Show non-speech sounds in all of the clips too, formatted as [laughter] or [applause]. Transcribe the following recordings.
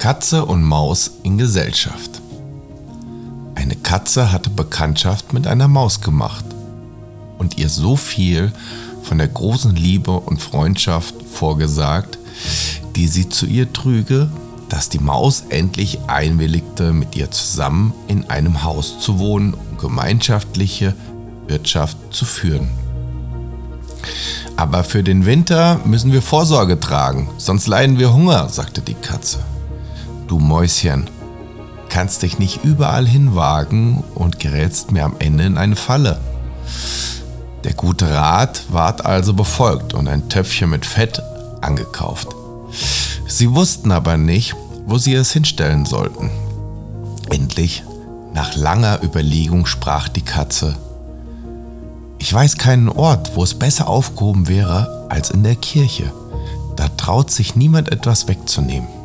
Katze und Maus in Gesellschaft. Eine Katze hatte Bekanntschaft mit einer Maus gemacht und ihr so viel von der großen Liebe und Freundschaft vorgesagt, die sie zu ihr trüge, dass die Maus endlich einwilligte, mit ihr zusammen in einem Haus zu wohnen und gemeinschaftliche Wirtschaft zu führen. Aber für den Winter müssen wir Vorsorge tragen, sonst leiden wir Hunger, sagte die Katze. Du Mäuschen, kannst dich nicht überall hinwagen und gerätst mir am Ende in eine Falle. Der gute Rat ward also befolgt und ein Töpfchen mit Fett angekauft. Sie wussten aber nicht, wo sie es hinstellen sollten. Endlich, nach langer Überlegung, sprach die Katze. Ich weiß keinen Ort, wo es besser aufgehoben wäre als in der Kirche. Da traut sich niemand etwas wegzunehmen.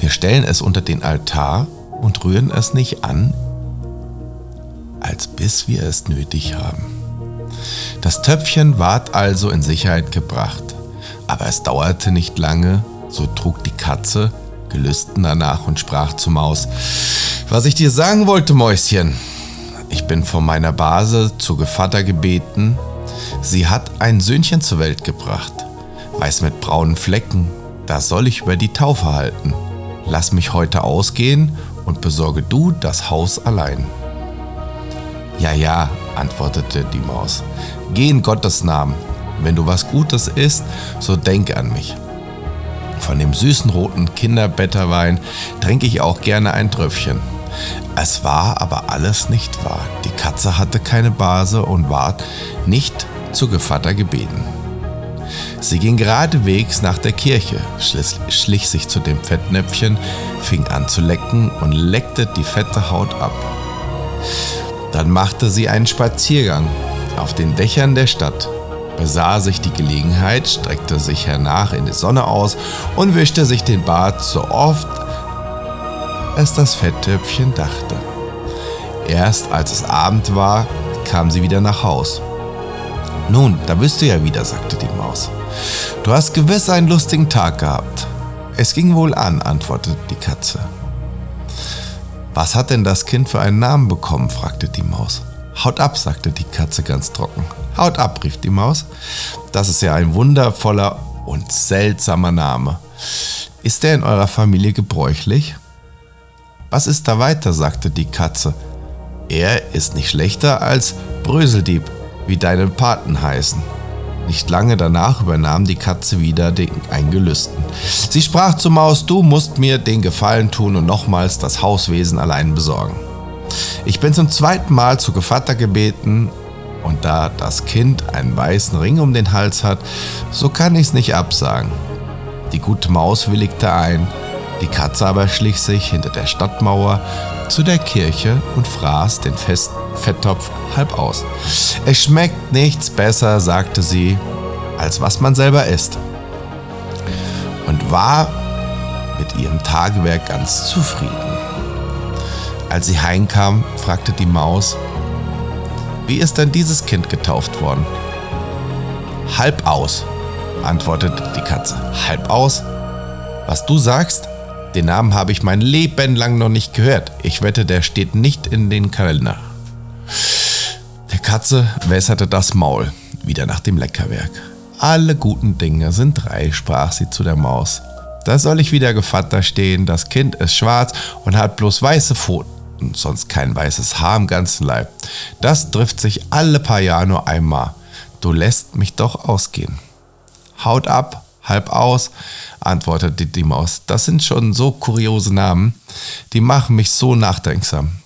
Wir stellen es unter den Altar und rühren es nicht an, als bis wir es nötig haben. Das Töpfchen ward also in Sicherheit gebracht, aber es dauerte nicht lange, so trug die Katze gelüsten danach und sprach zur Maus, was ich dir sagen wollte, Mäuschen, ich bin von meiner Base zu Gevatter gebeten, sie hat ein Söhnchen zur Welt gebracht, weiß mit braunen Flecken, da soll ich über die Taufe halten. Lass mich heute ausgehen und besorge du das Haus allein. Ja, ja, antwortete die Maus, geh in Gottes Namen. Wenn du was Gutes isst, so denke an mich. Von dem süßen roten Kinderbetterwein trinke ich auch gerne ein Tröpfchen. Es war aber alles nicht wahr. Die Katze hatte keine Base und ward nicht zu Gevatter gebeten. Sie ging geradewegs nach der Kirche, schlich sich zu dem Fettnäpfchen, fing an zu lecken und leckte die fette Haut ab. Dann machte sie einen Spaziergang auf den Dächern der Stadt, besah sich die Gelegenheit, streckte sich hernach in die Sonne aus und wischte sich den Bart so oft es das Fetttöpfchen dachte. Erst als es Abend war, kam sie wieder nach Haus. Nun, da bist du ja wieder, sagte die Maus. Du hast gewiss einen lustigen Tag gehabt. Es ging wohl an, antwortete die Katze. Was hat denn das Kind für einen Namen bekommen? fragte die Maus. Haut ab, sagte die Katze ganz trocken. Haut ab, rief die Maus. Das ist ja ein wundervoller und seltsamer Name. Ist der in eurer Familie gebräuchlich? Was ist da weiter? sagte die Katze. Er ist nicht schlechter als Bröseldieb, wie deine Paten heißen. Nicht lange danach übernahm die Katze wieder den Eingelüsten. Sie sprach zur Maus, du musst mir den Gefallen tun und nochmals das Hauswesen allein besorgen. Ich bin zum zweiten Mal zu Gevatter gebeten und da das Kind einen weißen Ring um den Hals hat, so kann ich's nicht absagen. Die gute Maus willigte ein, die Katze aber schlich sich hinter der Stadtmauer zu der Kirche und fraß den Fest Fetttopf halb aus. Es schmeckt nichts besser, sagte sie, als was man selber isst. Und war mit ihrem Tagewerk ganz zufrieden. Als sie heimkam, fragte die Maus, wie ist denn dieses Kind getauft worden? Halb aus, antwortete die Katze. Halb aus? Was du sagst, den Namen habe ich mein Leben lang noch nicht gehört. Ich wette, der steht nicht in den Kalender. Katze wässerte das Maul, wieder nach dem Leckerwerk. Alle guten Dinge sind drei, sprach sie zu der Maus. Da soll ich wieder Gevatter stehen, das Kind ist schwarz und hat bloß weiße Pfoten, sonst kein weißes Haar im ganzen Leib. Das trifft sich alle paar Jahre nur einmal. Du lässt mich doch ausgehen. Haut ab, halb aus, antwortete die Maus. Das sind schon so kuriose Namen, die machen mich so nachdenksam.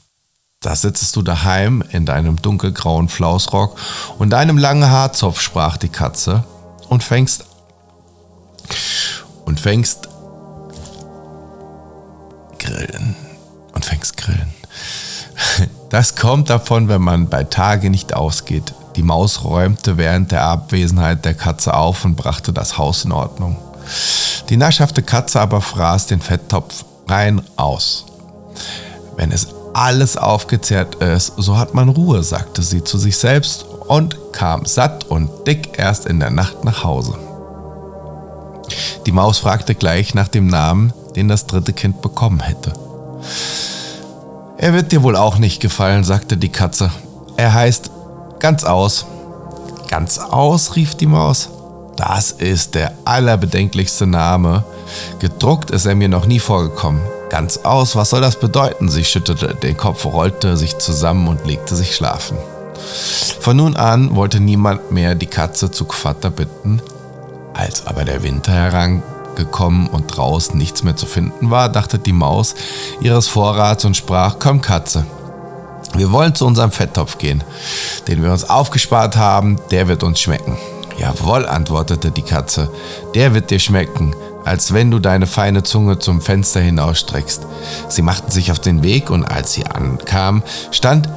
Da sitzest du daheim in deinem dunkelgrauen Flausrock und deinem langen Haarzopf, sprach die Katze, und fängst und fängst grillen und fängst grillen. [laughs] Das kommt davon, wenn man bei Tage nicht ausgeht. Die Maus räumte während der Abwesenheit der Katze auf und brachte das Haus in Ordnung. Die naschhafte Katze aber fraß den Fetttopf rein aus. Wenn es alles aufgezehrt ist, so hat man Ruhe, sagte sie zu sich selbst und kam satt und dick erst in der Nacht nach Hause. Die Maus fragte gleich nach dem Namen den das dritte Kind bekommen hätte. Er wird dir wohl auch nicht gefallen, sagte die Katze. Er heißt ganz aus. Ganz aus, rief die Maus. Das ist der allerbedenklichste Name. Gedruckt ist er mir noch nie vorgekommen. Ganz aus, was soll das bedeuten? Sie schüttete den Kopf, rollte sich zusammen und legte sich schlafen. Von nun an wollte niemand mehr die Katze zu Quatter bitten. Als aber der Winter herangekommen und draußen nichts mehr zu finden war, dachte die Maus ihres Vorrats und sprach, komm Katze, wir wollen zu unserem Fetttopf gehen, den wir uns aufgespart haben, der wird uns schmecken. Jawohl, antwortete die Katze, der wird dir schmecken, als wenn du deine feine Zunge zum Fenster hinausstreckst. Sie machten sich auf den Weg und als sie ankamen, stand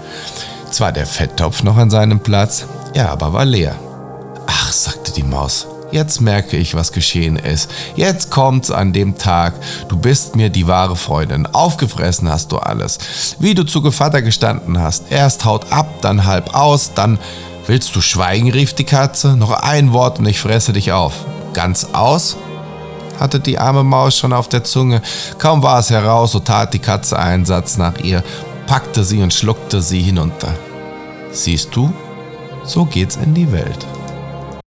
zwar der Fetttopf noch an seinem Platz, er aber war leer. Ach, sagte die Maus, jetzt merke ich, was geschehen ist. Jetzt kommt's an dem Tag. Du bist mir die wahre Freundin. Aufgefressen hast du alles. Wie du zu Gevatter gestanden hast. Erst haut ab, dann halb aus, dann Willst du schweigen? rief die Katze. Noch ein Wort und ich fresse dich auf. Ganz aus? Hatte die arme Maus schon auf der Zunge. Kaum war es heraus, so tat die Katze einen Satz nach ihr, packte sie und schluckte sie hinunter. Siehst du, so geht's in die Welt.